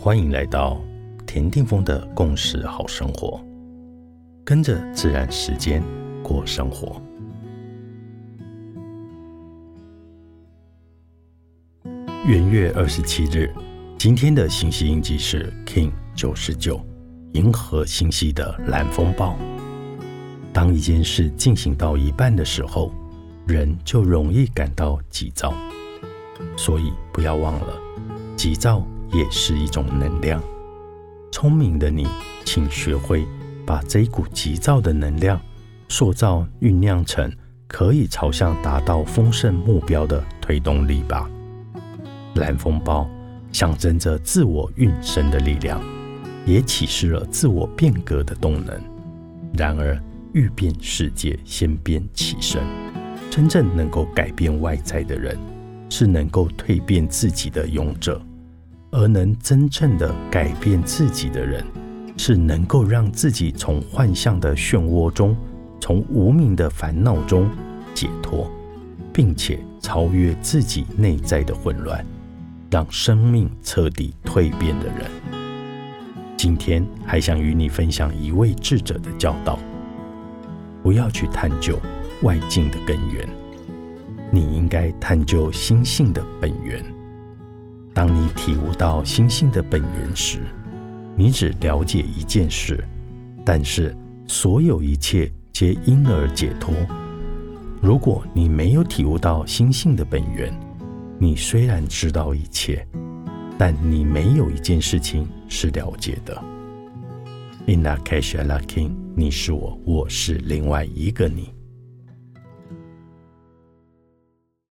欢迎来到田定峰的共识好生活，跟着自然时间过生活。元月二十七日，今天的星系印记是 King 九十九，银河星系的蓝风暴。当一件事进行到一半的时候，人就容易感到急躁，所以不要忘了，急躁也是一种能量。聪明的你，请学会把这一股急躁的能量塑造、酝酿成可以朝向达到丰盛目标的推动力吧。蓝风暴象征着自我运生的力量，也启示了自我变革的动能。然而，欲变世界，先变其身。真正能够改变外在的人，是能够蜕变自己的勇者；而能真正的改变自己的人，是能够让自己从幻象的漩涡中，从无名的烦恼中解脱，并且超越自己内在的混乱，让生命彻底蜕变的人。今天还想与你分享一位智者的教导。不要去探究外境的根源，你应该探究心性的本源。当你体悟到心性的本源时，你只了解一件事，但是所有一切皆因而解脱。如果你没有体悟到心性的本源，你虽然知道一切，但你没有一件事情是了解的。Ina kasalakin，你是我，我是另外一个你。